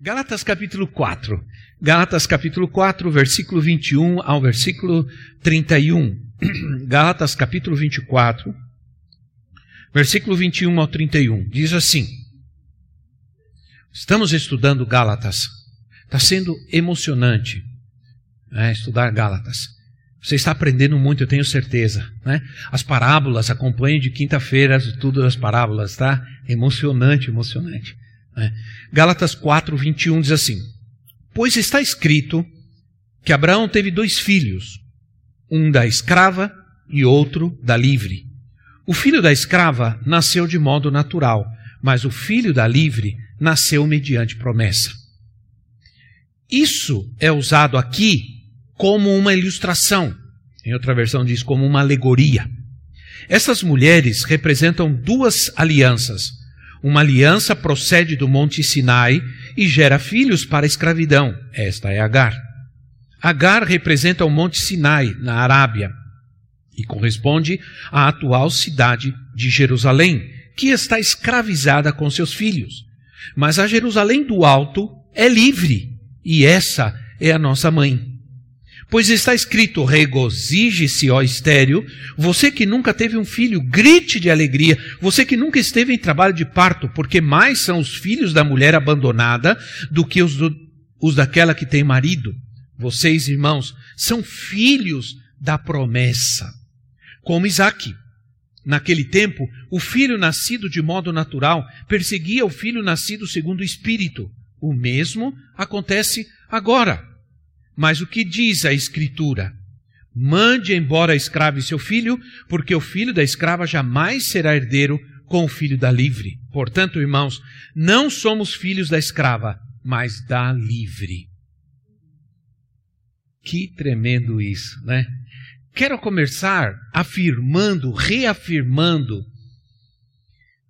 Gálatas capítulo 4. Gálatas capítulo 4, versículo 21 ao versículo 31. Gálatas capítulo 24, versículo 21 ao 31. Diz assim: Estamos estudando Gálatas Está sendo emocionante né, estudar Gálatas. Você está aprendendo muito, eu tenho certeza. Né? As parábolas, acompanhe de quinta-feira tudo das parábolas, tá? Emocionante, emocionante. Né? Gálatas 4, 21 diz assim: Pois está escrito que Abraão teve dois filhos, um da escrava e outro da livre. O filho da escrava nasceu de modo natural, mas o filho da livre nasceu mediante promessa. Isso é usado aqui como uma ilustração. Em outra versão diz como uma alegoria. Essas mulheres representam duas alianças. Uma aliança procede do Monte Sinai e gera filhos para a escravidão. Esta é Agar. Agar representa o Monte Sinai, na Arábia, e corresponde à atual cidade de Jerusalém, que está escravizada com seus filhos. Mas a Jerusalém do Alto é livre e essa é a nossa mãe. Pois está escrito: regozije-se, ó estéreo, você que nunca teve um filho, grite de alegria, você que nunca esteve em trabalho de parto, porque mais são os filhos da mulher abandonada do que os, do, os daquela que tem marido. Vocês, irmãos, são filhos da promessa, como Isaac. Naquele tempo, o filho nascido de modo natural perseguia o filho nascido segundo o espírito. O mesmo acontece agora. Mas o que diz a Escritura? Mande embora a escrava e seu filho, porque o filho da escrava jamais será herdeiro com o filho da livre. Portanto, irmãos, não somos filhos da escrava, mas da livre. Que tremendo isso, né? Quero começar afirmando, reafirmando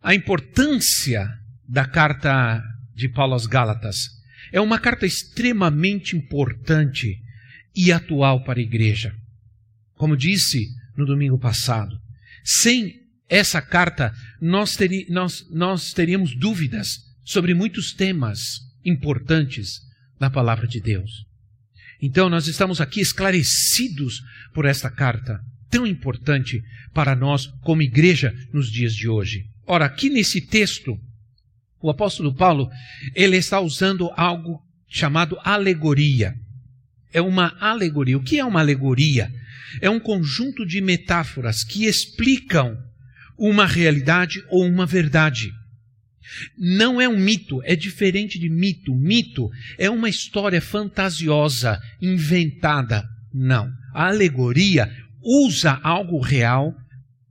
a importância da carta de Paulo aos Gálatas. É uma carta extremamente importante e atual para a igreja. Como disse no domingo passado, sem essa carta nós, teri, nós, nós teríamos dúvidas sobre muitos temas importantes na palavra de Deus. Então nós estamos aqui esclarecidos por esta carta tão importante para nós como igreja nos dias de hoje. Ora, aqui nesse texto, o apóstolo Paulo, ele está usando algo chamado alegoria. É uma alegoria. O que é uma alegoria? É um conjunto de metáforas que explicam uma realidade ou uma verdade. Não é um mito, é diferente de mito. Mito é uma história fantasiosa, inventada. Não. A alegoria usa algo real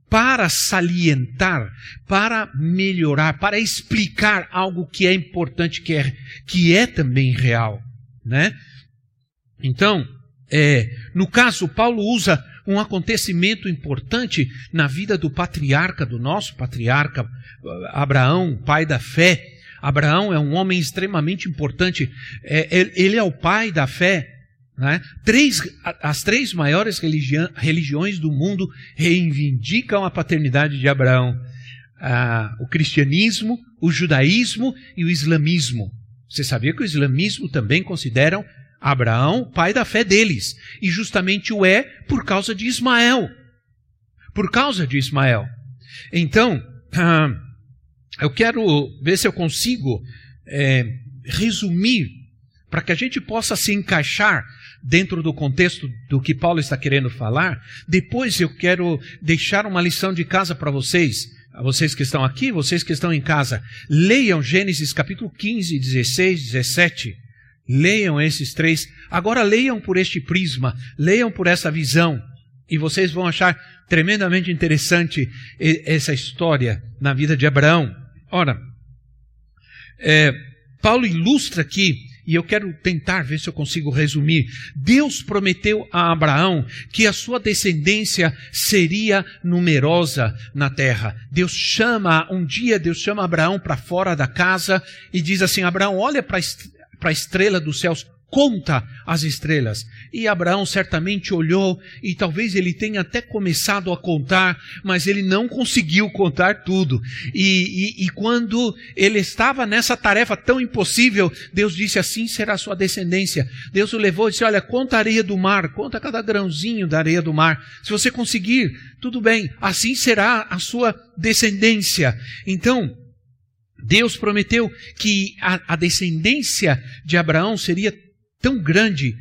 para salientar, para melhorar, para explicar algo que é importante, que é, que é também real, né? Então, é, no caso, Paulo usa um acontecimento importante na vida do patriarca, do nosso patriarca, Abraão, pai da fé. Abraão é um homem extremamente importante. É, ele é o pai da fé né? Três, as três maiores religiões do mundo reivindicam a paternidade de Abraão: ah, o cristianismo, o judaísmo e o islamismo. Você sabia que o islamismo também consideram Abraão pai da fé deles? E justamente o é por causa de Ismael. Por causa de Ismael. Então, ah, eu quero ver se eu consigo é, resumir para que a gente possa se encaixar dentro do contexto do que Paulo está querendo falar, depois eu quero deixar uma lição de casa para vocês, vocês que estão aqui, vocês que estão em casa. Leiam Gênesis capítulo 15, 16, 17. Leiam esses três. Agora leiam por este prisma, leiam por essa visão, e vocês vão achar tremendamente interessante essa história na vida de Abraão. Ora, é, Paulo ilustra aqui, e eu quero tentar ver se eu consigo resumir. Deus prometeu a Abraão que a sua descendência seria numerosa na terra. Deus chama, um dia Deus chama Abraão para fora da casa e diz assim: Abraão, olha para a estrela dos céus, conta as estrelas. E Abraão certamente olhou e talvez ele tenha até começado a contar, mas ele não conseguiu contar tudo. E, e, e, quando ele estava nessa tarefa tão impossível, Deus disse: Assim será sua descendência. Deus o levou e disse: Olha, conta a areia do mar, conta cada grãozinho da areia do mar. Se você conseguir, tudo bem, assim será a sua descendência. Então, Deus prometeu que a, a descendência de Abraão seria tão grande,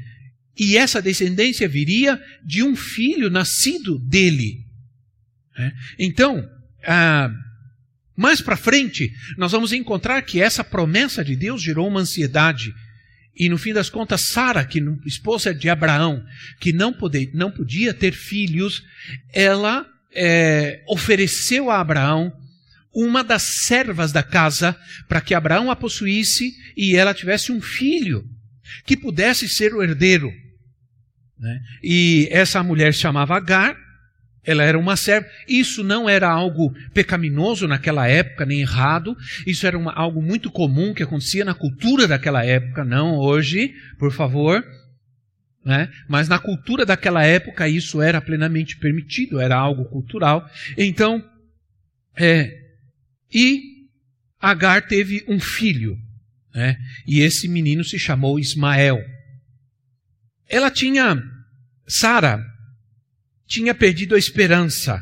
e essa descendência viria de um filho nascido dele. É? Então, ah, mais para frente, nós vamos encontrar que essa promessa de Deus gerou uma ansiedade. E no fim das contas, Sara, que esposa de Abraão, que não, poder, não podia ter filhos, ela é, ofereceu a Abraão uma das servas da casa para que Abraão a possuísse e ela tivesse um filho que pudesse ser o herdeiro. Né? E essa mulher se chamava Agar, ela era uma serva. Isso não era algo pecaminoso naquela época, nem errado. Isso era uma, algo muito comum que acontecia na cultura daquela época, não hoje, por favor. Né? Mas na cultura daquela época isso era plenamente permitido, era algo cultural. Então, é, e Agar teve um filho. Né? E esse menino se chamou Ismael. Ela tinha, Sara, tinha perdido a esperança.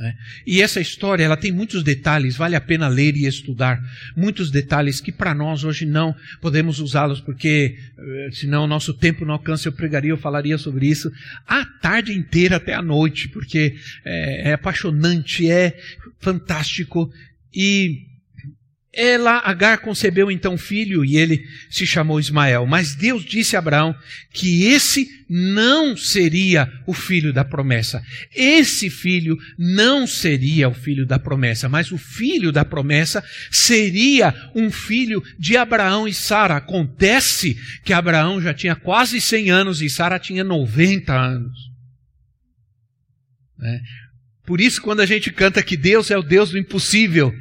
Né? E essa história, ela tem muitos detalhes, vale a pena ler e estudar. Muitos detalhes que para nós hoje não podemos usá-los, porque eh, senão o nosso tempo não alcança. Eu pregaria, eu falaria sobre isso a tarde inteira até a noite, porque é, é apaixonante, é fantástico. E ela, Agar, concebeu então um filho e ele se chamou Ismael. Mas Deus disse a Abraão que esse não seria o filho da promessa. Esse filho não seria o filho da promessa, mas o filho da promessa seria um filho de Abraão e Sara. Acontece que Abraão já tinha quase 100 anos e Sara tinha 90 anos. É. Por isso, quando a gente canta que Deus é o Deus do impossível,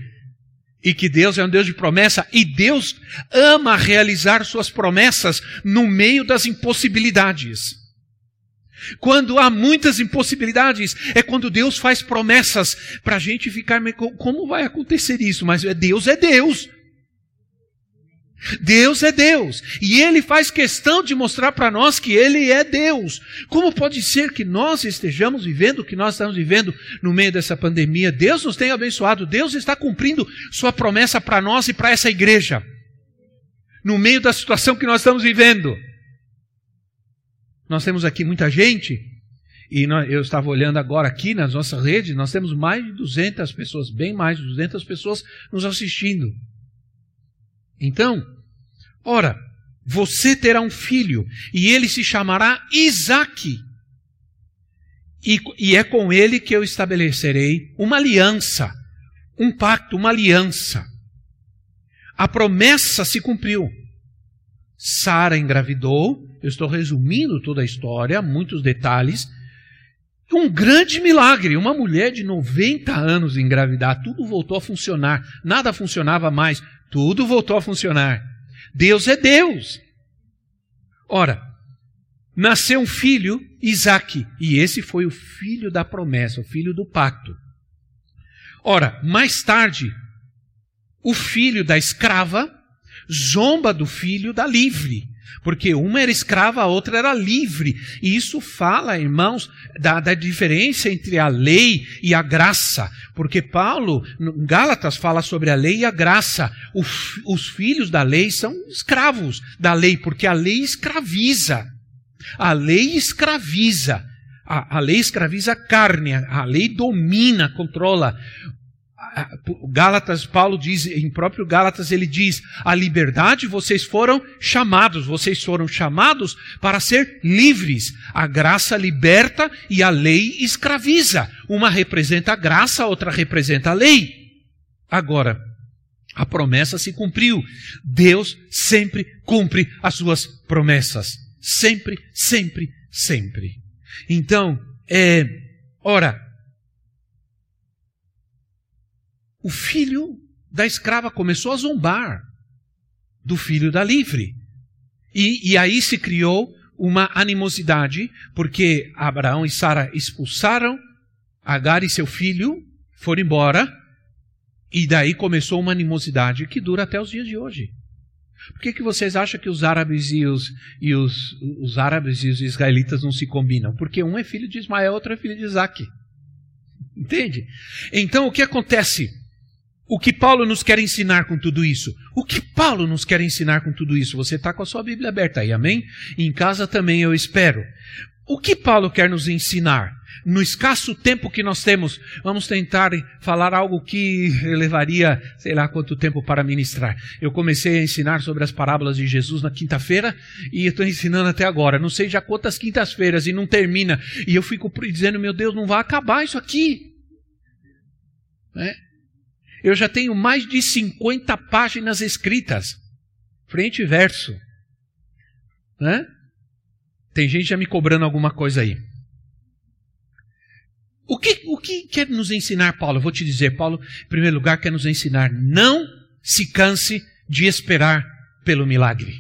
e que Deus é um Deus de promessa e Deus ama realizar suas promessas no meio das impossibilidades. Quando há muitas impossibilidades, é quando Deus faz promessas para a gente ficar, como vai acontecer isso? Mas Deus é Deus. Deus é Deus. E Ele faz questão de mostrar para nós que Ele é Deus. Como pode ser que nós estejamos vivendo o que nós estamos vivendo no meio dessa pandemia? Deus nos tem abençoado. Deus está cumprindo Sua promessa para nós e para essa igreja. No meio da situação que nós estamos vivendo. Nós temos aqui muita gente. E eu estava olhando agora aqui nas nossas redes, nós temos mais de 200 pessoas, bem mais de 200 pessoas nos assistindo. Então, ora, você terá um filho, e ele se chamará Isaque. E, e é com ele que eu estabelecerei uma aliança, um pacto, uma aliança. A promessa se cumpriu. Sara engravidou, eu estou resumindo toda a história, muitos detalhes. Um grande milagre, uma mulher de 90 anos engravidar, tudo voltou a funcionar, nada funcionava mais, tudo voltou a funcionar. Deus é Deus. Ora, nasceu um filho, Isaac, e esse foi o filho da promessa, o filho do pacto. Ora, mais tarde, o filho da escrava zomba do filho da livre. Porque uma era escrava, a outra era livre. E isso fala, irmãos, da, da diferença entre a lei e a graça. Porque Paulo, em Gálatas, fala sobre a lei e a graça. O, os filhos da lei são escravos da lei, porque a lei escraviza. A lei escraviza. A, a lei escraviza a carne, a lei domina, controla. Gálatas, Paulo diz, em próprio Gálatas, ele diz: a liberdade vocês foram chamados, vocês foram chamados para ser livres. A graça liberta e a lei escraviza. Uma representa a graça, a outra representa a lei. Agora, A promessa se cumpriu. Deus sempre cumpre as suas promessas. Sempre, sempre, sempre. Então, é, ora, o filho da escrava começou a zombar do filho da livre. E, e aí se criou uma animosidade, porque Abraão e Sara expulsaram Agar e seu filho, foram embora, e daí começou uma animosidade que dura até os dias de hoje. Por que, que vocês acham que os árabes e os, e os, os árabes e os israelitas não se combinam? Porque um é filho de Ismael, outro é filho de Isaac. Entende? Então o que acontece? O que Paulo nos quer ensinar com tudo isso? O que Paulo nos quer ensinar com tudo isso? Você está com a sua Bíblia aberta aí, amém? em casa também eu espero. O que Paulo quer nos ensinar? No escasso tempo que nós temos, vamos tentar falar algo que levaria, sei lá quanto tempo para ministrar. Eu comecei a ensinar sobre as parábolas de Jesus na quinta-feira e estou ensinando até agora. Não sei já quantas quintas-feiras e não termina. E eu fico dizendo, meu Deus, não vai acabar isso aqui. É? Eu já tenho mais de 50 páginas escritas, frente e verso. Né? Tem gente já me cobrando alguma coisa aí. O que, o que quer nos ensinar, Paulo? Eu vou te dizer, Paulo, em primeiro lugar, quer nos ensinar: não se canse de esperar pelo milagre.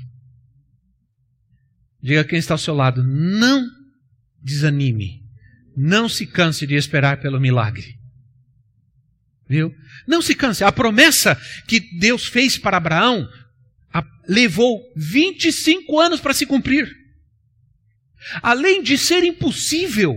Diga quem está ao seu lado: não desanime, não se canse de esperar pelo milagre. Viu? Não se canse. A promessa que Deus fez para Abraão levou 25 anos para se cumprir. Além de ser impossível,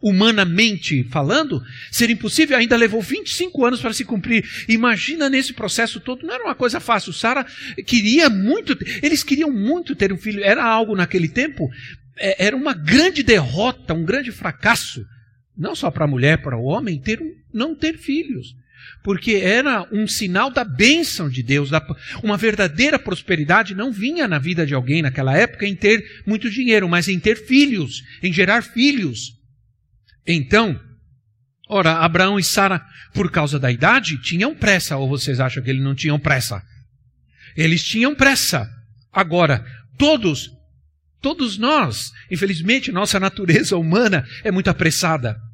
humanamente falando, ser impossível, ainda levou 25 anos para se cumprir. Imagina nesse processo todo, não era uma coisa fácil. Sara queria muito, eles queriam muito ter um filho, era algo naquele tempo, é, era uma grande derrota, um grande fracasso, não só para a mulher, para o homem, ter não ter filhos porque era um sinal da bênção de Deus. Uma verdadeira prosperidade não vinha na vida de alguém naquela época em ter muito dinheiro, mas em ter filhos, em gerar filhos. Então, ora, Abraão e Sara, por causa da idade, tinham pressa, ou vocês acham que eles não tinham pressa? Eles tinham pressa. Agora, todos, todos nós, infelizmente, nossa natureza humana é muito apressada.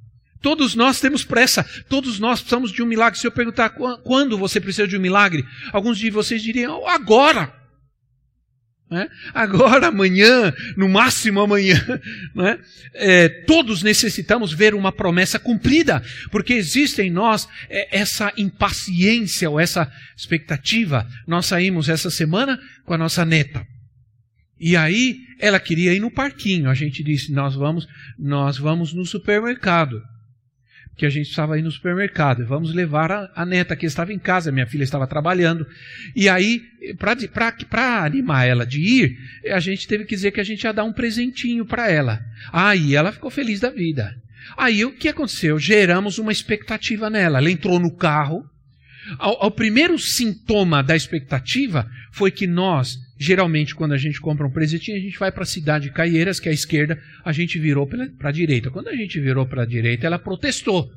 Todos nós temos pressa, todos nós precisamos de um milagre. Se eu perguntar quando você precisa de um milagre, alguns de vocês diriam agora. É? Agora, amanhã, no máximo amanhã. É? É, todos necessitamos ver uma promessa cumprida, porque existe em nós é, essa impaciência ou essa expectativa. Nós saímos essa semana com a nossa neta. E aí ela queria ir no parquinho. A gente disse: nós vamos, nós vamos no supermercado que a gente precisava ir no supermercado. Vamos levar a, a, neta que estava em casa, minha filha estava trabalhando. E aí, para animar ela de ir, a gente teve que dizer que a gente ia dar um presentinho para ela. Aí ela ficou feliz da vida. Aí o que aconteceu? Geramos uma expectativa nela. Ela entrou no carro. Ao primeiro sintoma da expectativa foi que nós Geralmente, quando a gente compra um presentinho, a gente vai para a cidade de Caieiras, que é a esquerda, a gente virou para a direita. Quando a gente virou para a direita, ela protestou.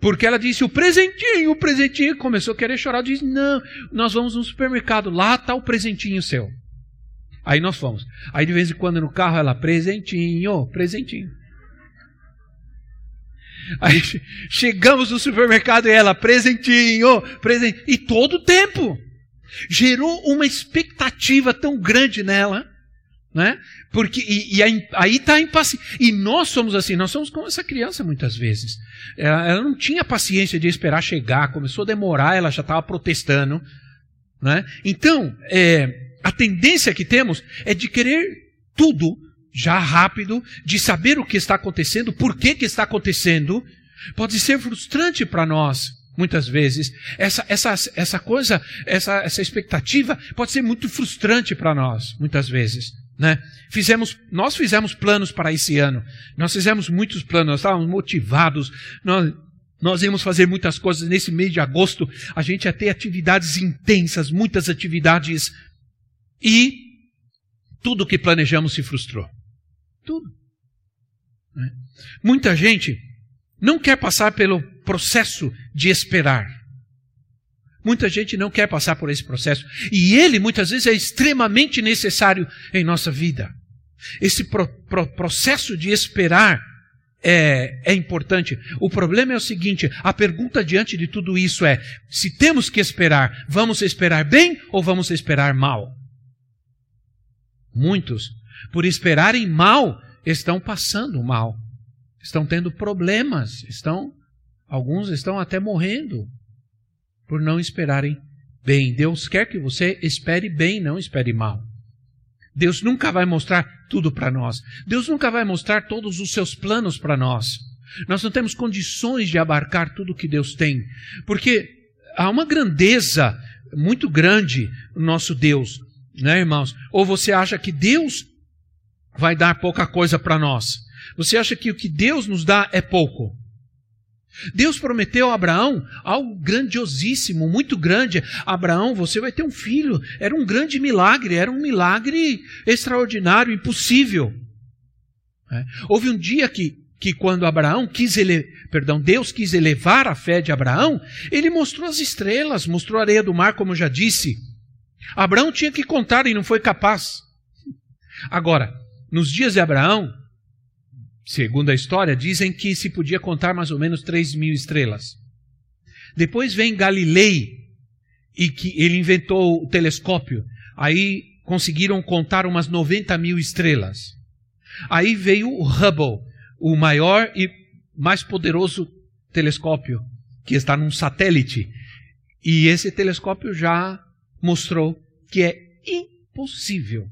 Porque ela disse: o presentinho, o presentinho. Começou a querer chorar. Disse: não, nós vamos no supermercado, lá está o presentinho seu. Aí nós fomos. Aí de vez em quando no carro ela: presentinho, presentinho. Aí chegamos no supermercado e ela: presentinho, presentinho. E todo o tempo gerou uma expectativa tão grande nela, né? Porque e, e aí está a impaciência. E nós somos assim, nós somos como essa criança muitas vezes. Ela, ela não tinha paciência de esperar chegar, começou a demorar, ela já estava protestando, né? Então, é, a tendência que temos é de querer tudo já rápido, de saber o que está acontecendo, por que, que está acontecendo. Pode ser frustrante para nós muitas vezes. Essa, essa, essa coisa, essa, essa expectativa pode ser muito frustrante para nós, muitas vezes. Né? Fizemos, nós fizemos planos para esse ano. Nós fizemos muitos planos, nós estávamos motivados. Nós, nós íamos fazer muitas coisas nesse mês de agosto. A gente ia ter atividades intensas, muitas atividades. E tudo que planejamos se frustrou. Tudo. Né? Muita gente não quer passar pelo processo de esperar. Muita gente não quer passar por esse processo. E ele, muitas vezes, é extremamente necessário em nossa vida. Esse pro, pro, processo de esperar é, é importante. O problema é o seguinte: a pergunta diante de tudo isso é: se temos que esperar, vamos esperar bem ou vamos esperar mal? Muitos, por esperarem mal, estão passando mal, estão tendo problemas, estão, alguns estão até morrendo por não esperarem bem. Deus quer que você espere bem, não espere mal. Deus nunca vai mostrar tudo para nós. Deus nunca vai mostrar todos os seus planos para nós. Nós não temos condições de abarcar tudo que Deus tem, porque há uma grandeza muito grande no nosso Deus, né, irmãos? Ou você acha que Deus vai dar pouca coisa para nós? Você acha que o que Deus nos dá é pouco? Deus prometeu a Abraão algo grandiosíssimo, muito grande. Abraão, você vai ter um filho. Era um grande milagre, era um milagre extraordinário, impossível. É. Houve um dia que, que quando Abraão quis ele, perdão, Deus quis elevar a fé de Abraão, ele mostrou as estrelas, mostrou a areia do mar, como eu já disse. Abraão tinha que contar e não foi capaz. Agora, nos dias de Abraão, segundo a história, dizem que se podia contar mais ou menos 3 mil estrelas. Depois vem Galilei, e que ele inventou o telescópio. Aí conseguiram contar umas 90 mil estrelas. Aí veio o Hubble, o maior e mais poderoso telescópio, que está num satélite. E esse telescópio já mostrou que é impossível.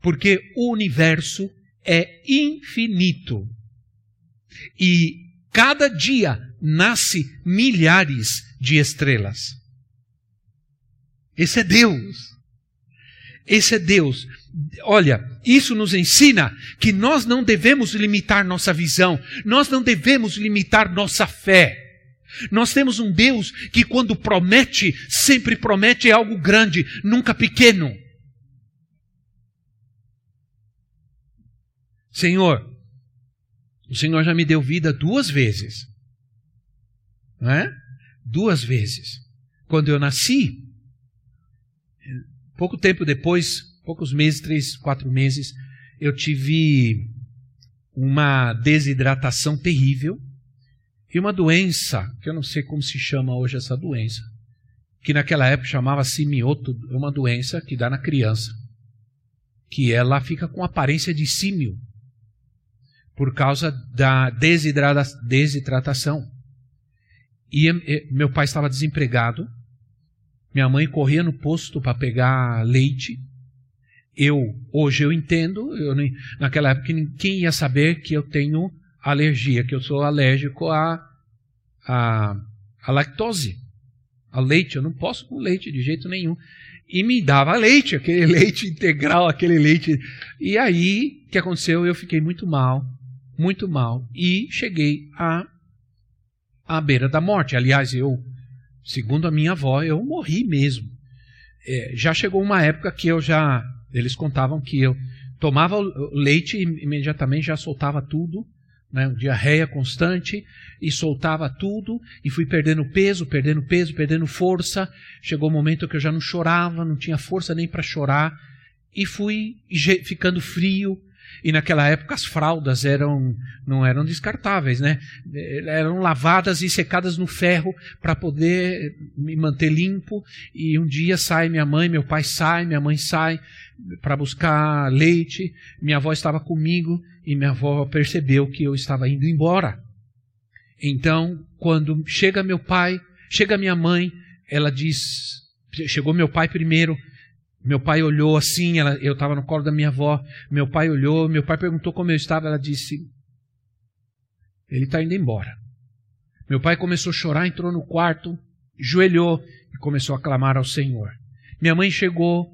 Porque o universo é infinito. E cada dia nasce milhares de estrelas. Esse é Deus. Esse é Deus. Olha, isso nos ensina que nós não devemos limitar nossa visão, nós não devemos limitar nossa fé. Nós temos um Deus que, quando promete, sempre promete algo grande, nunca pequeno. Senhor, o Senhor já me deu vida duas vezes. Não é? Duas vezes. Quando eu nasci, pouco tempo depois, poucos meses, três, quatro meses, eu tive uma desidratação terrível e uma doença, que eu não sei como se chama hoje essa doença, que naquela época chamava simioto, é uma doença que dá na criança, que ela fica com aparência de símio por causa da desidratação. E, e meu pai estava desempregado, minha mãe corria no posto para pegar leite. Eu, hoje eu entendo, eu naquela época ninguém ia saber que eu tenho alergia, que eu sou alérgico a lactose, a leite. Eu não posso com leite de jeito nenhum. E me dava leite, aquele leite integral, aquele leite. E aí, o que aconteceu? Eu fiquei muito mal muito mal e cheguei à, à beira da morte. Aliás, eu, segundo a minha avó, eu morri mesmo. É, já chegou uma época que eu já. Eles contavam que eu tomava leite e imediatamente já soltava tudo, né, diarreia constante, e soltava tudo, e fui perdendo peso, perdendo peso, perdendo força. Chegou o um momento que eu já não chorava, não tinha força nem para chorar, e fui ficando frio, e naquela época as fraldas eram não eram descartáveis, né? Eram lavadas e secadas no ferro para poder me manter limpo. E um dia sai minha mãe, meu pai sai, minha mãe sai para buscar leite. Minha avó estava comigo e minha avó percebeu que eu estava indo embora. Então, quando chega meu pai, chega minha mãe, ela diz, chegou meu pai primeiro, meu pai olhou assim, ela, eu estava no colo da minha avó. Meu pai olhou, meu pai perguntou como eu estava. Ela disse: Ele está indo embora. Meu pai começou a chorar, entrou no quarto, joelhou e começou a clamar ao Senhor. Minha mãe chegou.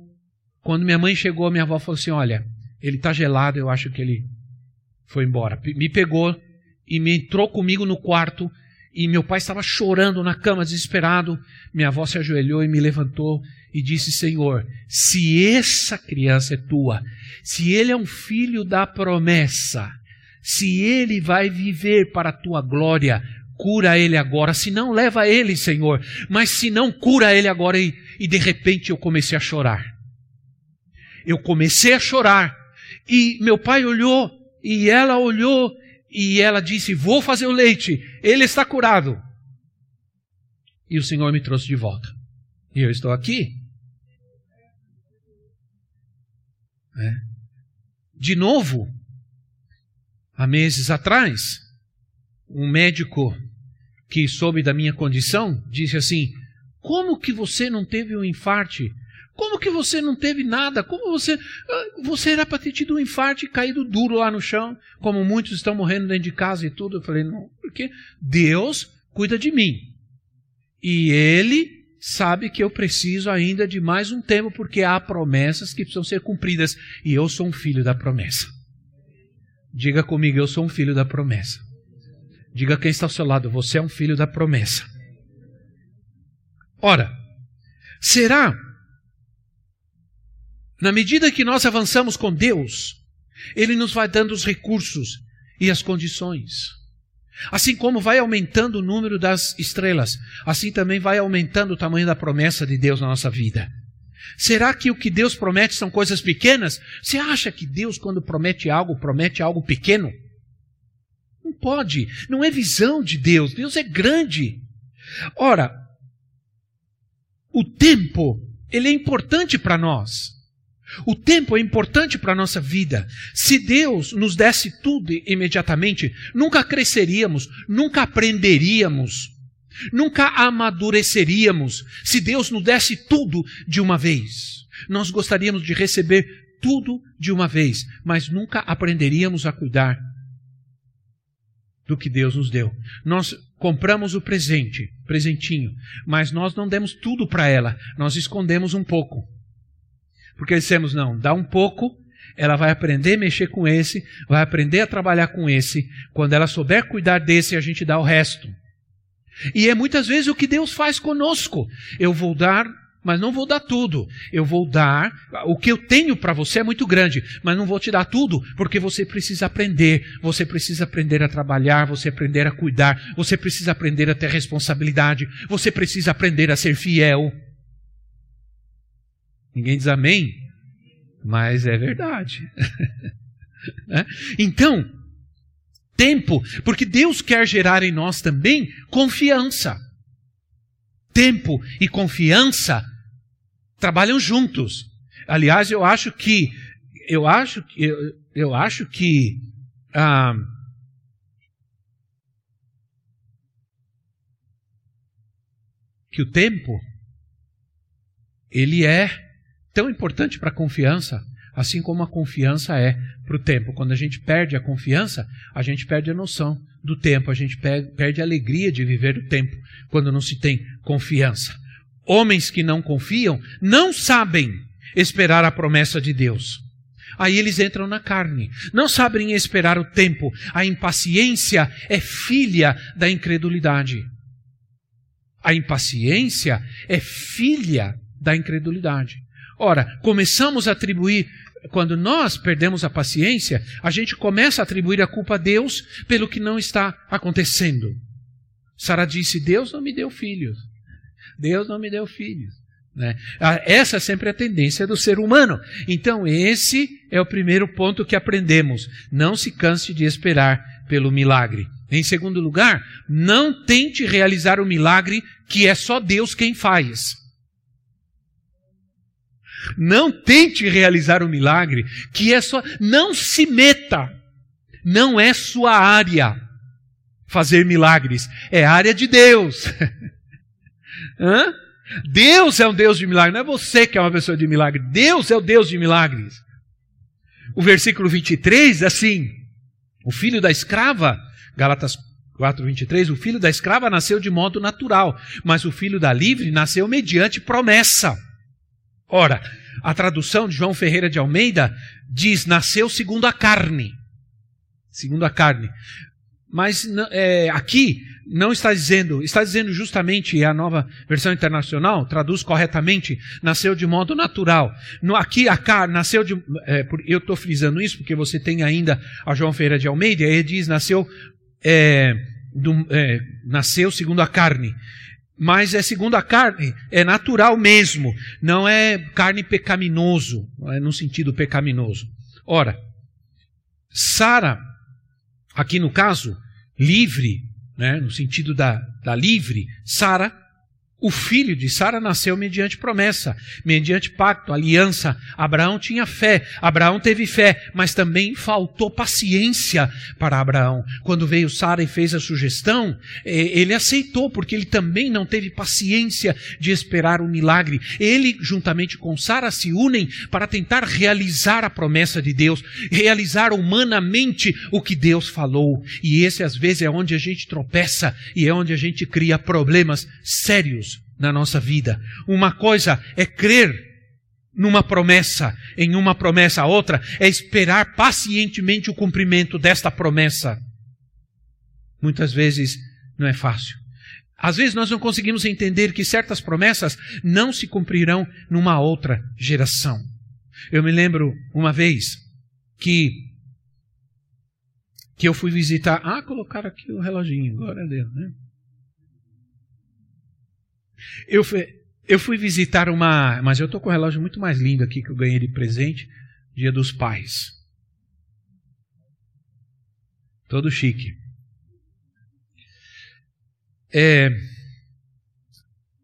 Quando minha mãe chegou, minha avó falou assim: Olha, ele está gelado, eu acho que ele foi embora. Me pegou e me entrou comigo no quarto. E meu pai estava chorando na cama, desesperado. Minha avó se ajoelhou e me levantou e disse: Senhor, se essa criança é tua, se ele é um filho da promessa, se ele vai viver para a tua glória, cura ele agora. Se não, leva ele, Senhor. Mas se não, cura ele agora. E, e de repente eu comecei a chorar. Eu comecei a chorar. E meu pai olhou, e ela olhou, e ela disse: Vou fazer o leite, ele está curado. E o Senhor me trouxe de volta. E eu estou aqui. É. De novo, há meses atrás, um médico que soube da minha condição disse assim: Como que você não teve um infarte? Como que você não teve nada? Como você. Ah, você era para ter tido um infarto e caído duro lá no chão, como muitos estão morrendo dentro de casa e tudo. Eu falei, não, porque Deus cuida de mim. E Ele sabe que eu preciso ainda de mais um tempo, porque há promessas que precisam ser cumpridas. E eu sou um filho da promessa. Diga comigo, eu sou um filho da promessa. Diga quem está ao seu lado, você é um filho da promessa. Ora, será na medida que nós avançamos com Deus, Ele nos vai dando os recursos e as condições. Assim como vai aumentando o número das estrelas, assim também vai aumentando o tamanho da promessa de Deus na nossa vida. Será que o que Deus promete são coisas pequenas? Você acha que Deus, quando promete algo, promete algo pequeno? Não pode, não é visão de Deus. Deus é grande. Ora, o tempo, ele é importante para nós. O tempo é importante para a nossa vida. Se Deus nos desse tudo imediatamente, nunca cresceríamos, nunca aprenderíamos, nunca amadureceríamos. Se Deus nos desse tudo de uma vez, nós gostaríamos de receber tudo de uma vez, mas nunca aprenderíamos a cuidar do que Deus nos deu. Nós compramos o presente, presentinho, mas nós não demos tudo para ela, nós escondemos um pouco. Porque dissemos, não, dá um pouco, ela vai aprender a mexer com esse, vai aprender a trabalhar com esse. Quando ela souber cuidar desse, a gente dá o resto. E é muitas vezes o que Deus faz conosco. Eu vou dar, mas não vou dar tudo. Eu vou dar, o que eu tenho para você é muito grande, mas não vou te dar tudo, porque você precisa aprender. Você precisa aprender a trabalhar, você aprender a cuidar, você precisa aprender a ter responsabilidade, você precisa aprender a ser fiel. Ninguém diz amém, mas é verdade. Né? então, tempo, porque Deus quer gerar em nós também confiança. Tempo e confiança trabalham juntos. Aliás, eu acho que eu acho eu, eu acho que ah, que o tempo ele é tão importante para a confiança, assim como a confiança é para o tempo. Quando a gente perde a confiança, a gente perde a noção do tempo, a gente perde a alegria de viver o tempo quando não se tem confiança. Homens que não confiam não sabem esperar a promessa de Deus. Aí eles entram na carne, não sabem esperar o tempo. A impaciência é filha da incredulidade. A impaciência é filha da incredulidade. Ora, começamos a atribuir, quando nós perdemos a paciência, a gente começa a atribuir a culpa a Deus pelo que não está acontecendo. Sara disse: Deus não me deu filhos. Deus não me deu filhos. Né? Essa é sempre a tendência do ser humano. Então, esse é o primeiro ponto que aprendemos. Não se canse de esperar pelo milagre. Em segundo lugar, não tente realizar o milagre que é só Deus quem faz. Não tente realizar o um milagre, que é só. Não se meta. Não é sua área fazer milagres. É área de Deus. Hã? Deus é um Deus de milagres. Não é você que é uma pessoa de milagre. Deus é o Deus de milagres. O versículo 23, assim: O filho da escrava, Galatas 4, 23, o filho da escrava nasceu de modo natural, mas o filho da livre nasceu mediante promessa. Ora, a tradução de João Ferreira de Almeida diz: nasceu segundo a carne. Segundo a carne. Mas é, aqui não está dizendo, está dizendo justamente a nova versão internacional, traduz corretamente, nasceu de modo natural. No, aqui a carne nasceu de. É, eu estou frisando isso porque você tem ainda a João Ferreira de Almeida, ele diz: nasceu é, do, é, nasceu segundo a carne. Mas é segundo a carne, é natural mesmo, não é carne pecaminoso, não é no sentido pecaminoso. Ora, Sara, aqui no caso, livre, né, no sentido da, da livre, Sara o filho de Sara nasceu mediante promessa, mediante pacto, aliança. Abraão tinha fé, Abraão teve fé, mas também faltou paciência para Abraão. Quando veio Sara e fez a sugestão, eh, ele aceitou, porque ele também não teve paciência de esperar o milagre. Ele, juntamente com Sara, se unem para tentar realizar a promessa de Deus, realizar humanamente o que Deus falou. E esse, às vezes, é onde a gente tropeça e é onde a gente cria problemas sérios na nossa vida. Uma coisa é crer numa promessa, em uma promessa, a outra é esperar pacientemente o cumprimento desta promessa. Muitas vezes não é fácil. Às vezes nós não conseguimos entender que certas promessas não se cumprirão numa outra geração. Eu me lembro uma vez que que eu fui visitar. Ah, colocaram aqui o reloginho, glória a Deus, né? Eu fui, eu fui visitar uma. Mas eu estou com um relógio muito mais lindo aqui que eu ganhei de presente, Dia dos Pais. Todo chique. É,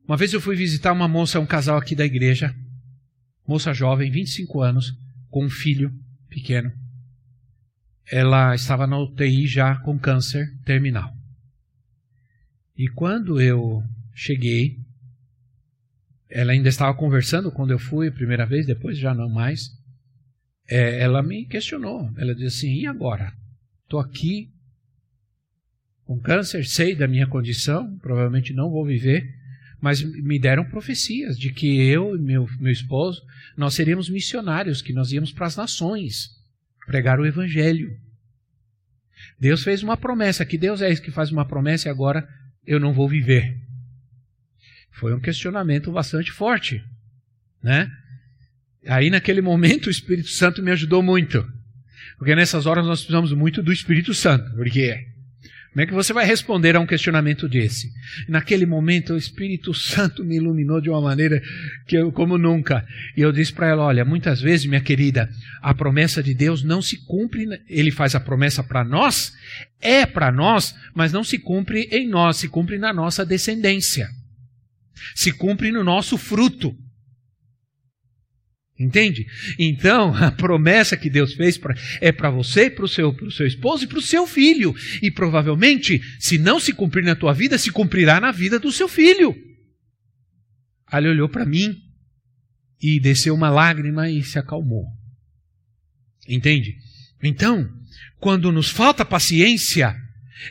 uma vez eu fui visitar uma moça, um casal aqui da igreja, moça jovem, 25 anos, com um filho pequeno. Ela estava na UTI já com câncer terminal. E quando eu cheguei, ela ainda estava conversando quando eu fui a primeira vez, depois já não mais. É, ela me questionou. Ela disse assim: e agora? Estou aqui com câncer, sei da minha condição, provavelmente não vou viver, mas me deram profecias de que eu e meu, meu esposo nós seríamos missionários, que nós íamos para as nações pregar o evangelho. Deus fez uma promessa, que Deus é esse que faz uma promessa e agora eu não vou viver. Foi um questionamento bastante forte, né? Aí naquele momento o Espírito Santo me ajudou muito. Porque nessas horas nós precisamos muito do Espírito Santo. Porque como é que você vai responder a um questionamento desse? Naquele momento o Espírito Santo me iluminou de uma maneira que eu como nunca. E eu disse para ela, olha, muitas vezes, minha querida, a promessa de Deus não se cumpre, ele faz a promessa para nós, é para nós, mas não se cumpre em nós, se cumpre na nossa descendência se cumpre no nosso fruto. Entende? Então, a promessa que Deus fez pra, é para você, para o seu, seu esposo e para o seu filho. E provavelmente, se não se cumprir na tua vida, se cumprirá na vida do seu filho. Aí ele olhou para mim e desceu uma lágrima e se acalmou. Entende? Então, quando nos falta paciência,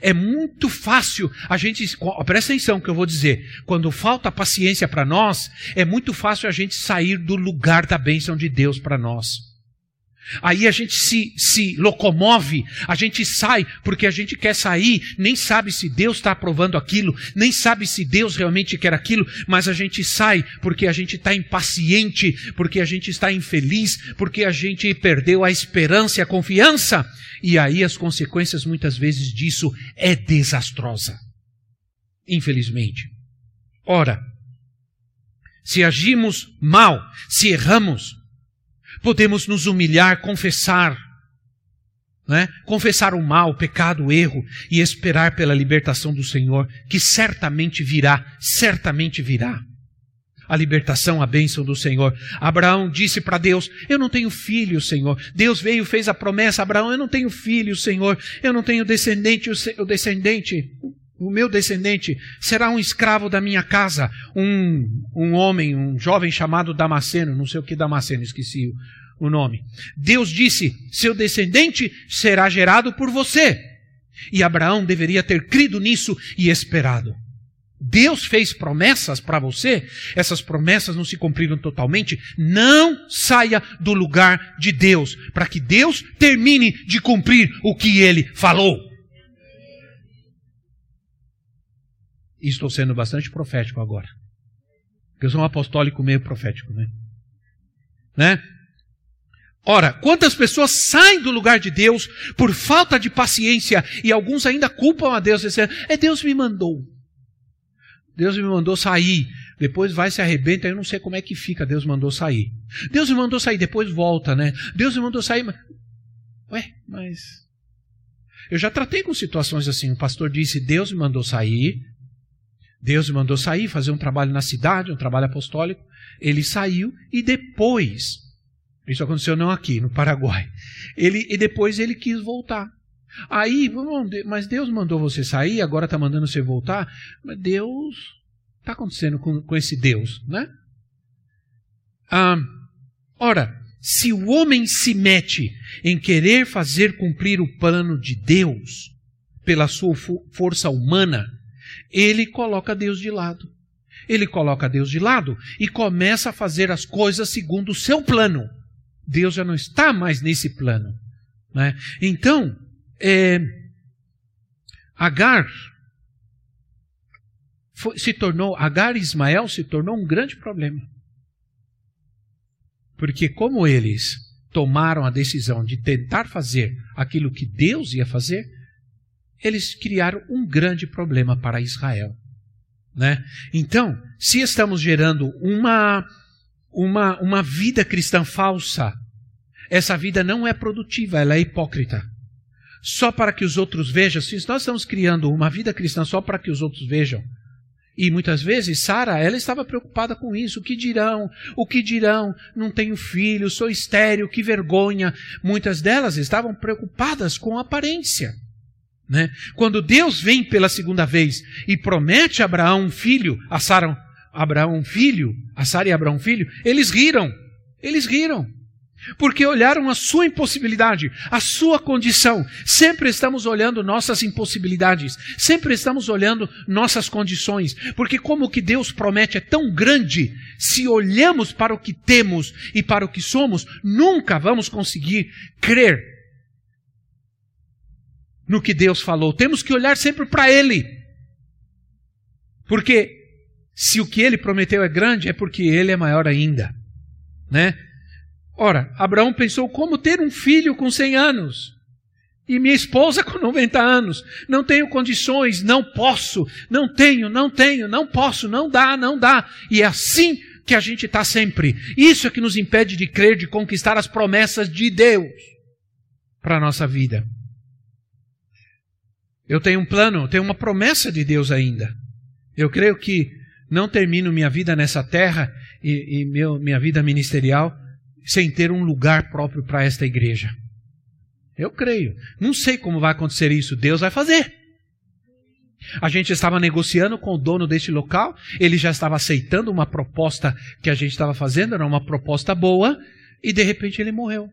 é muito fácil a gente. Presta atenção que eu vou dizer. Quando falta paciência para nós, é muito fácil a gente sair do lugar da bênção de Deus para nós. Aí a gente se, se locomove, a gente sai porque a gente quer sair, nem sabe se Deus está aprovando aquilo, nem sabe se Deus realmente quer aquilo, mas a gente sai porque a gente está impaciente, porque a gente está infeliz, porque a gente perdeu a esperança e a confiança. E aí as consequências muitas vezes disso é desastrosa. Infelizmente. Ora, se agimos mal, se erramos, podemos nos humilhar, confessar, né? confessar o mal, o pecado, o erro e esperar pela libertação do Senhor, que certamente virá, certamente virá. A libertação, a bênção do Senhor. Abraão disse para Deus: Eu não tenho filho, Senhor. Deus veio, fez a promessa: Abraão, eu não tenho filho, Senhor. Eu não tenho descendente. O descendente o meu descendente será um escravo da minha casa, um, um homem, um jovem chamado Damasceno, não sei o que Damasceno, esqueci o, o nome. Deus disse: seu descendente será gerado por você. E Abraão deveria ter crido nisso e esperado. Deus fez promessas para você, essas promessas não se cumpriram totalmente. Não saia do lugar de Deus, para que Deus termine de cumprir o que ele falou. E estou sendo bastante profético agora. Porque eu sou um apostólico meio profético, né? né? Ora, quantas pessoas saem do lugar de Deus por falta de paciência e alguns ainda culpam a Deus, dizendo: É Deus me mandou. Deus me mandou sair. Depois vai se arrebenta, eu não sei como é que fica. Deus mandou sair. Deus me mandou sair, depois volta, né? Deus me mandou sair. Mas... Ué, mas. Eu já tratei com situações assim. O pastor disse: Deus me mandou sair. Deus me mandou sair, fazer um trabalho na cidade, um trabalho apostólico. Ele saiu e depois isso aconteceu não aqui, no Paraguai. Ele, e depois ele quis voltar. Aí, mas Deus mandou você sair, agora está mandando você voltar. Mas Deus. está acontecendo com, com esse Deus, né? Ah, ora, se o homem se mete em querer fazer cumprir o plano de Deus pela sua força humana, ele coloca Deus de lado. Ele coloca Deus de lado e começa a fazer as coisas segundo o seu plano. Deus já não está mais nesse plano. Né? Então, é, Agar foi, se tornou, Agar e Ismael se tornou um grande problema. Porque como eles tomaram a decisão de tentar fazer aquilo que Deus ia fazer, eles criaram um grande problema para Israel. Né? Então, se estamos gerando uma, uma, uma vida cristã falsa, essa vida não é produtiva, ela é hipócrita. Só para que os outros vejam, se nós estamos criando uma vida cristã só para que os outros vejam, e muitas vezes Sara, ela estava preocupada com isso. O que dirão? O que dirão? Não tenho filho, sou estéril, que vergonha. Muitas delas estavam preocupadas com a aparência. Né? Quando Deus vem pela segunda vez e promete a Abraão um filho, a Sara Abraão um filho, a Sara e Abraão um filho, eles riram. Eles riram porque olharam a sua impossibilidade, a sua condição. Sempre estamos olhando nossas impossibilidades, sempre estamos olhando nossas condições, porque como o que Deus promete é tão grande, se olhamos para o que temos e para o que somos, nunca vamos conseguir crer no que Deus falou. Temos que olhar sempre para Ele. Porque se o que ele prometeu é grande, é porque ele é maior ainda, né? Ora, Abraão pensou como ter um filho com 100 anos. E minha esposa com 90 anos. Não tenho condições, não posso, não tenho, não tenho, não posso, não dá, não dá. E é assim que a gente está sempre. Isso é que nos impede de crer, de conquistar as promessas de Deus para a nossa vida. Eu tenho um plano, tenho uma promessa de Deus ainda. Eu creio que não termino minha vida nessa terra e, e meu, minha vida ministerial sem ter um lugar próprio para esta igreja. Eu creio. Não sei como vai acontecer isso. Deus vai fazer. A gente estava negociando com o dono deste local, ele já estava aceitando uma proposta que a gente estava fazendo, era uma proposta boa, e de repente ele morreu.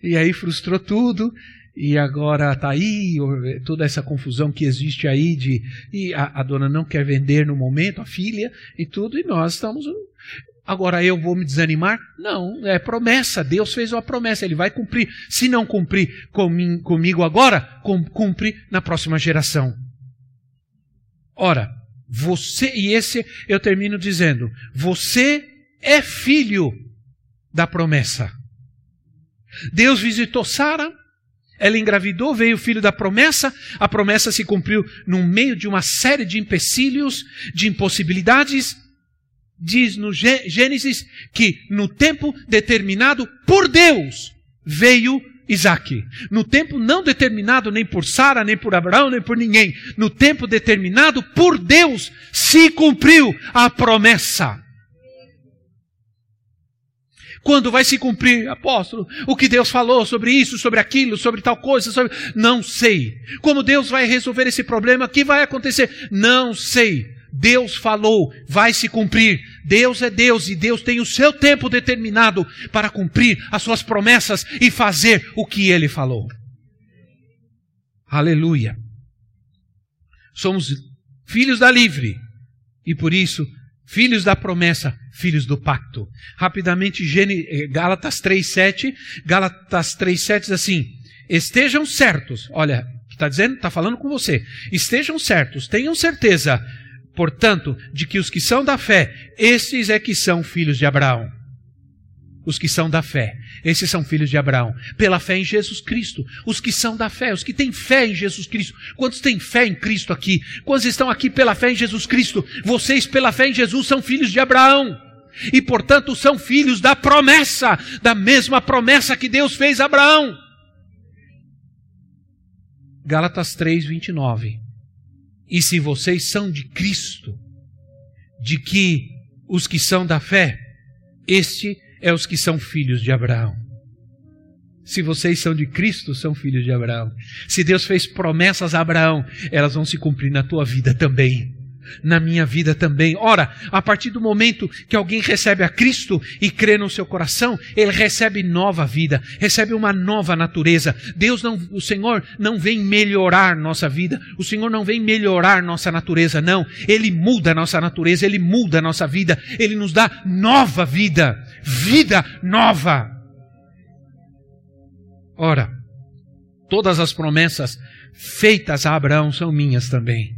E aí frustrou tudo, e agora está aí toda essa confusão que existe aí de e a, a, dona não quer vender no momento, a filha e tudo, e nós estamos Agora eu vou me desanimar? Não, é promessa. Deus fez uma promessa, Ele vai cumprir. Se não cumprir comigo agora, cumpre na próxima geração. Ora, você, e esse eu termino dizendo: você é filho da promessa. Deus visitou Sara, ela engravidou, veio o filho da promessa, a promessa se cumpriu no meio de uma série de empecilhos, de impossibilidades, diz no Gênesis que no tempo determinado por Deus veio Isaac. No tempo não determinado nem por Sara, nem por Abraão, nem por ninguém. No tempo determinado por Deus se cumpriu a promessa. Quando vai se cumprir, apóstolo, o que Deus falou sobre isso, sobre aquilo, sobre tal coisa, sobre... não sei. Como Deus vai resolver esse problema, o que vai acontecer? Não sei. Deus falou, vai se cumprir. Deus é Deus e Deus tem o seu tempo determinado para cumprir as suas promessas e fazer o que ele falou. Aleluia. Somos filhos da livre e por isso filhos da promessa, filhos do pacto. Rapidamente, eh, Gálatas 3:7, Gálatas 3:7 diz assim: Estejam certos, olha, está dizendo, está falando com você. Estejam certos, tenham certeza portanto, de que os que são da fé, esses é que são filhos de Abraão. Os que são da fé. Esses são filhos de Abraão. Pela fé em Jesus Cristo. Os que são da fé, os que têm fé em Jesus Cristo. Quantos têm fé em Cristo aqui? Quantos estão aqui pela fé em Jesus Cristo? Vocês, pela fé em Jesus, são filhos de Abraão. E, portanto, são filhos da promessa, da mesma promessa que Deus fez a Abraão. Gálatas 3, 29. E se vocês são de Cristo, de que os que são da fé, este é os que são filhos de Abraão. Se vocês são de Cristo, são filhos de Abraão. Se Deus fez promessas a Abraão, elas vão se cumprir na tua vida também na minha vida também. Ora, a partir do momento que alguém recebe a Cristo e crê no seu coração, ele recebe nova vida, recebe uma nova natureza. Deus não, o Senhor não vem melhorar nossa vida, o Senhor não vem melhorar nossa natureza, não. Ele muda a nossa natureza, ele muda a nossa vida, ele nos dá nova vida, vida nova. Ora, todas as promessas feitas a Abraão são minhas também.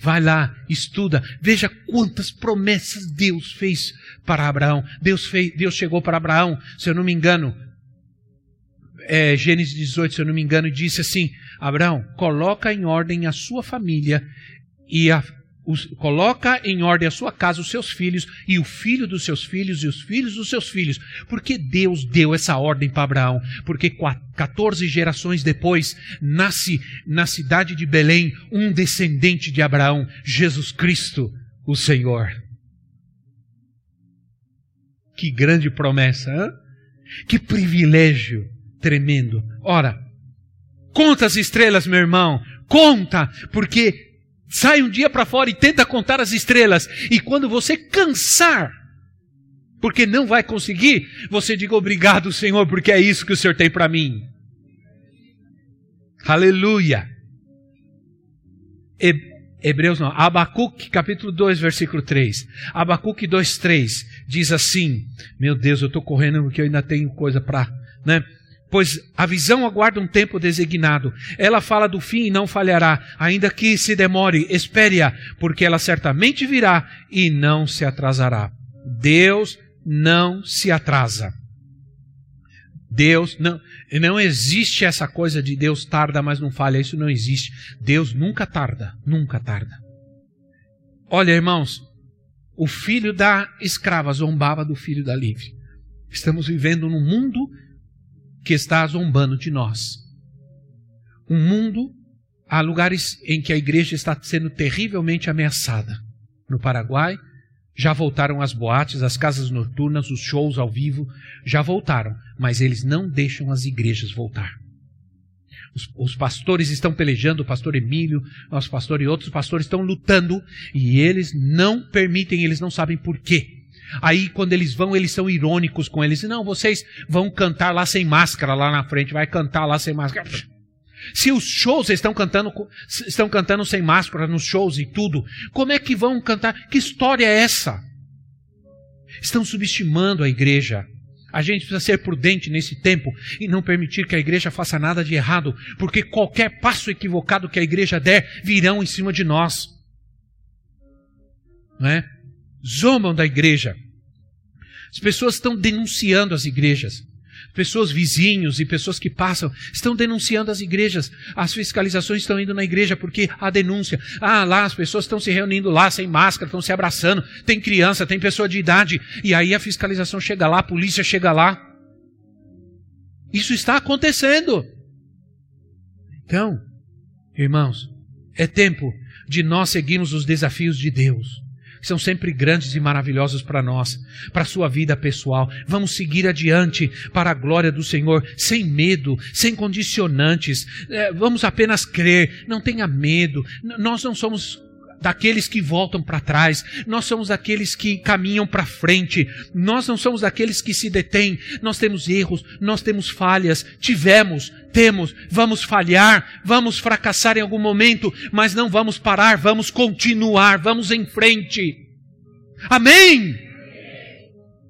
Vai lá, estuda, veja quantas promessas Deus fez para Abraão. Deus, fez, Deus chegou para Abraão, se eu não me engano, é, Gênesis 18, se eu não me engano, disse assim: Abraão, coloca em ordem a sua família e a, os, coloca em ordem a sua casa, os seus filhos, e o filho dos seus filhos, e os filhos dos seus filhos. Porque Deus deu essa ordem para Abraão? Porque 14 gerações depois, nasce na cidade de Belém um descendente de Abraão, Jesus Cristo, o Senhor. Que grande promessa, hein? que privilégio tremendo. Ora, conta as estrelas, meu irmão, conta, porque Sai um dia para fora e tenta contar as estrelas. E quando você cansar, porque não vai conseguir, você diga obrigado, Senhor, porque é isso que o Senhor tem para mim. Aleluia. Hebreus não, Abacuque capítulo 2, versículo 3. Abacuque 2, 3 diz assim: Meu Deus, eu estou correndo porque eu ainda tenho coisa para. Né? Pois a visão aguarda um tempo designado. Ela fala do fim e não falhará, ainda que se demore, espere-a, porque ela certamente virá e não se atrasará. Deus não se atrasa. Deus não, não existe essa coisa de Deus tarda, mas não falha. Isso não existe. Deus nunca tarda, nunca tarda. Olha, irmãos, o filho da escrava zombava do filho da livre. Estamos vivendo num mundo que está zombando de nós. Um mundo, há lugares em que a igreja está sendo terrivelmente ameaçada. No Paraguai, já voltaram as boates, as casas noturnas, os shows ao vivo, já voltaram, mas eles não deixam as igrejas voltar. Os, os, pastores estão pelejando, o pastor Emílio, nosso pastor e outros pastores estão lutando, e eles não permitem, eles não sabem por quê. Aí, quando eles vão, eles são irônicos com eles. Não, vocês vão cantar lá sem máscara, lá na frente, vai cantar lá sem máscara. Se os shows estão cantando, estão cantando sem máscara nos shows e tudo, como é que vão cantar? Que história é essa? Estão subestimando a igreja. A gente precisa ser prudente nesse tempo e não permitir que a igreja faça nada de errado, porque qualquer passo equivocado que a igreja der virão em cima de nós. Não é? Zombam da igreja. As pessoas estão denunciando as igrejas. Pessoas vizinhos e pessoas que passam estão denunciando as igrejas. As fiscalizações estão indo na igreja porque há denúncia. Ah, lá as pessoas estão se reunindo lá sem máscara, estão se abraçando. Tem criança, tem pessoa de idade. E aí a fiscalização chega lá, a polícia chega lá. Isso está acontecendo. Então, irmãos, é tempo de nós seguirmos os desafios de Deus são sempre grandes e maravilhosos para nós, para a sua vida pessoal. Vamos seguir adiante para a glória do Senhor, sem medo, sem condicionantes. É, vamos apenas crer, não tenha medo. Nós não somos daqueles que voltam para trás, nós somos daqueles que caminham para frente, nós não somos daqueles que se detêm, nós temos erros, nós temos falhas, tivemos, temos, vamos falhar, vamos fracassar em algum momento, mas não vamos parar, vamos continuar, vamos em frente. Amém?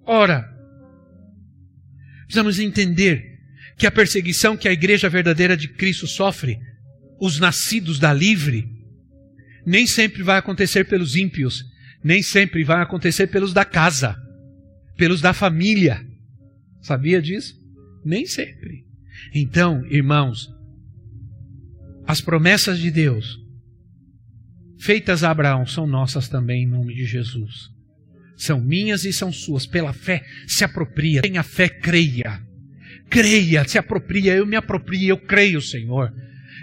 Ora, precisamos entender que a perseguição que a igreja verdadeira de Cristo sofre, os nascidos da livre, nem sempre vai acontecer pelos ímpios, nem sempre vai acontecer pelos da casa, pelos da família. Sabia disso? Nem sempre. Então, irmãos, as promessas de Deus feitas a Abraão são nossas também em nome de Jesus. São minhas e são suas. Pela fé, se apropria. Tenha fé, creia. Creia, se apropria. Eu me aproprio, eu creio, Senhor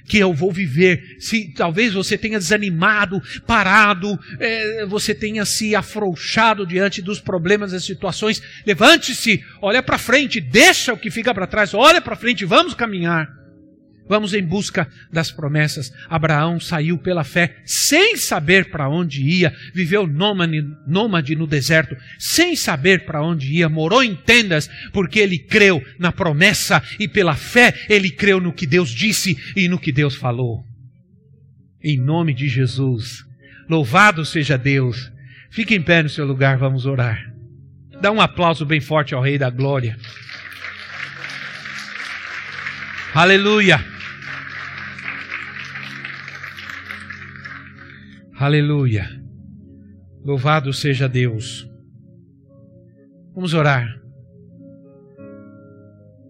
que eu vou viver. Se talvez você tenha desanimado, parado, é, você tenha se afrouxado diante dos problemas e situações, levante-se, olha para frente, deixa o que fica para trás, olha para frente, vamos caminhar. Vamos em busca das promessas. Abraão saiu pela fé sem saber para onde ia, viveu nômade, nômade no deserto, sem saber para onde ia, morou em tendas, porque ele creu na promessa e pela fé ele creu no que Deus disse e no que Deus falou. Em nome de Jesus, louvado seja Deus. Fique em pé no seu lugar, vamos orar. Dá um aplauso bem forte ao Rei da Glória. Aleluia. Aleluia. Louvado seja Deus. Vamos orar.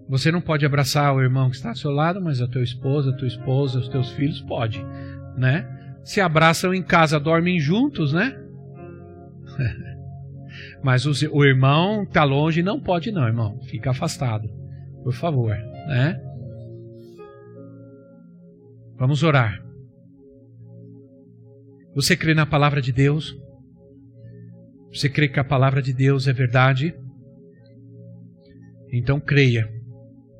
Você não pode abraçar o irmão que está ao seu lado, mas a tua esposa, a tua esposa, os teus filhos pode, né? Se abraçam em casa, dormem juntos, né? mas o, o irmão está longe, não pode não, irmão. Fica afastado, por favor, né? Vamos orar. Você crê na palavra de Deus? Você crê que a palavra de Deus é verdade? Então creia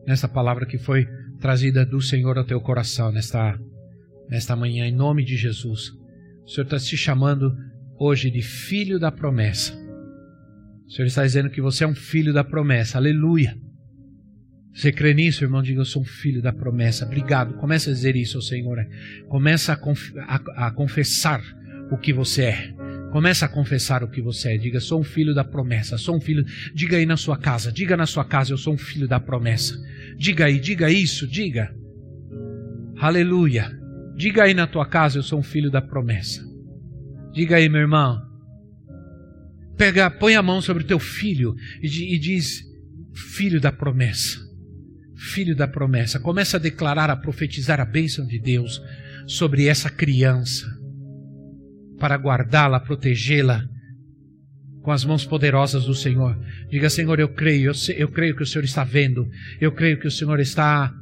nessa palavra que foi trazida do Senhor ao teu coração nesta, nesta manhã, em nome de Jesus. O Senhor está te chamando hoje de filho da promessa. O Senhor está dizendo que você é um filho da promessa. Aleluia. Você crê nisso, irmão? Diga, eu sou um filho da promessa. Obrigado. Comece a dizer isso ao Senhor. Comece a, conf a, a confessar o que você é. Comece a confessar o que você é. Diga, sou um filho da promessa. Sou um filho. Diga aí na sua casa. Diga na sua casa, eu sou um filho da promessa. Diga aí, diga isso, diga. Aleluia. Diga aí na tua casa, eu sou um filho da promessa. Diga aí, meu irmão. Pega, põe a mão sobre o teu filho e, e diz: Filho da promessa filho da promessa. Começa a declarar, a profetizar a bênção de Deus sobre essa criança, para guardá-la, protegê-la com as mãos poderosas do Senhor. Diga, Senhor, eu creio, eu, eu creio que o Senhor está vendo, eu creio que o Senhor está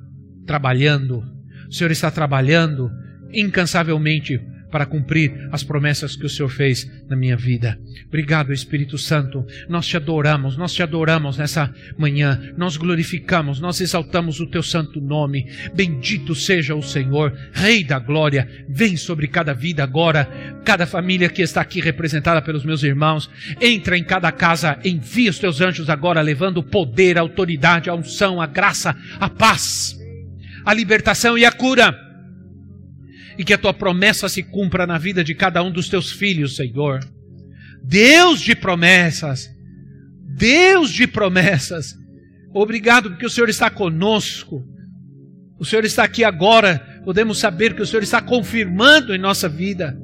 trabalhando, o Senhor está trabalhando incansavelmente para cumprir as promessas que o Senhor fez na minha vida. Obrigado, Espírito Santo. Nós te adoramos, nós te adoramos nessa manhã, nós glorificamos, nós exaltamos o teu santo nome. Bendito seja o Senhor, Rei da glória. Vem sobre cada vida agora, cada família que está aqui representada pelos meus irmãos. Entra em cada casa, envia os teus anjos agora, levando o poder, a autoridade, a unção, a graça, a paz, a libertação e a cura e que a tua promessa se cumpra na vida de cada um dos teus filhos, Senhor. Deus de promessas, Deus de promessas. Obrigado porque o Senhor está conosco. O Senhor está aqui agora. Podemos saber que o Senhor está confirmando em nossa vida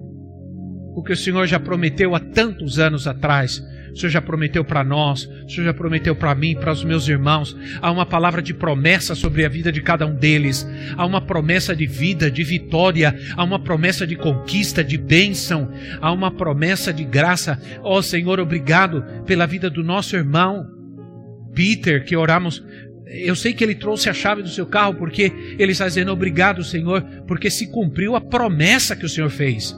o que o Senhor já prometeu há tantos anos atrás o Senhor já prometeu para nós, o Senhor já prometeu para mim, para os meus irmãos. Há uma palavra de promessa sobre a vida de cada um deles. Há uma promessa de vida, de vitória. Há uma promessa de conquista, de bênção. Há uma promessa de graça. Ó oh, Senhor, obrigado pela vida do nosso irmão Peter, que oramos eu sei que ele trouxe a chave do seu carro porque ele está dizendo obrigado, Senhor, porque se cumpriu a promessa que o Senhor fez.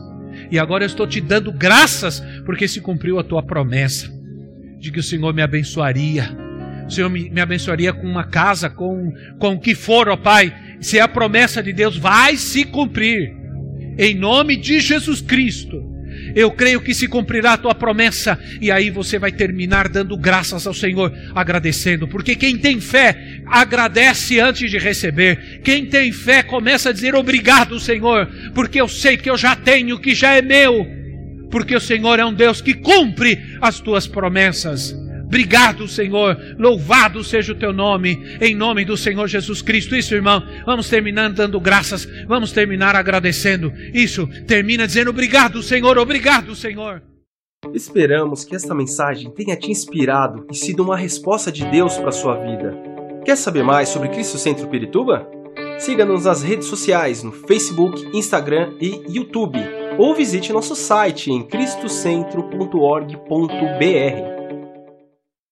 E agora eu estou te dando graças porque se cumpriu a tua promessa de que o Senhor me abençoaria. O Senhor me, me abençoaria com uma casa, com, com o que for, ó Pai. Se é a promessa de Deus, vai se cumprir. Em nome de Jesus Cristo. Eu creio que se cumprirá a tua promessa, e aí você vai terminar dando graças ao Senhor, agradecendo, porque quem tem fé agradece antes de receber. Quem tem fé começa a dizer obrigado, Senhor, porque eu sei que eu já tenho, que já é meu, porque o Senhor é um Deus que cumpre as tuas promessas. Obrigado, Senhor. Louvado seja o teu nome, em nome do Senhor Jesus Cristo. Isso, irmão. Vamos terminar dando graças. Vamos terminar agradecendo. Isso. Termina dizendo obrigado, Senhor. Obrigado, Senhor. Esperamos que esta mensagem tenha te inspirado e sido uma resposta de Deus para sua vida. Quer saber mais sobre Cristo Centro Pirituba? Siga-nos nas redes sociais no Facebook, Instagram e YouTube, ou visite nosso site em cristocentro.org.br.